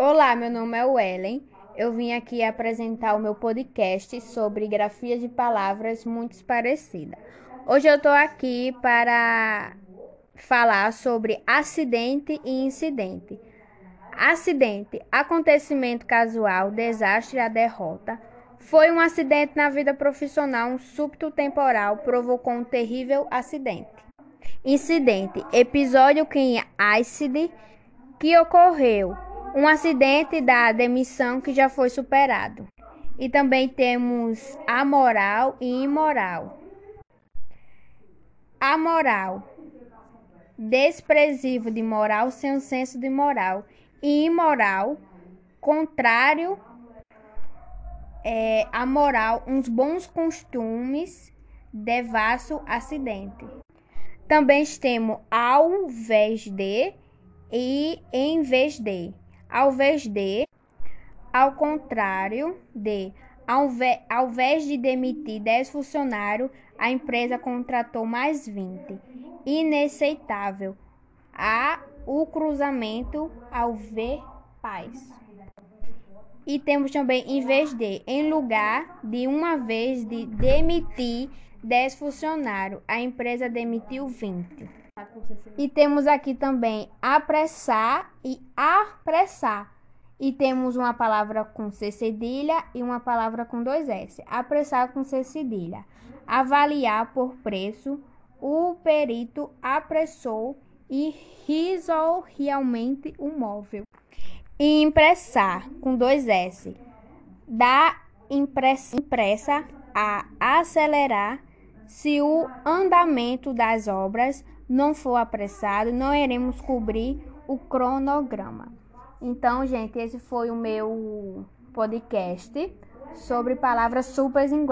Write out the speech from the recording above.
Olá, meu nome é Wellen. Eu vim aqui apresentar o meu podcast sobre grafias de palavras muito parecidas. Hoje eu estou aqui para falar sobre acidente e incidente. Acidente, acontecimento casual, desastre, a derrota. Foi um acidente na vida profissional, um súbito temporal provocou um terrível acidente. Incidente, episódio que ICID que ocorreu um acidente da demissão que já foi superado. E também temos amoral e imoral. Amoral, desprezível de moral sem o senso de moral. E imoral, contrário é, a moral, uns bons costumes, devasso acidente. Também temos ao invés de e em vez de ao invés de, ao contrário de, ao, ao invés de demitir 10 funcionários, a empresa contratou mais 20. Inaceitável. Há o cruzamento ao ver paz. E temos também, em vez de, em lugar de uma vez de demitir 10 funcionários, a empresa demitiu 20. E temos aqui também apressar e apressar. E temos uma palavra com C cedilha e uma palavra com dois S. Apressar com C cedilha. Avaliar por preço. O perito apressou e risou realmente o móvel. E impressar com dois S. Da impressa, impressa a acelerar se o andamento das obras não for apressado, não iremos cobrir o cronograma. Então, gente, esse foi o meu podcast sobre palavras super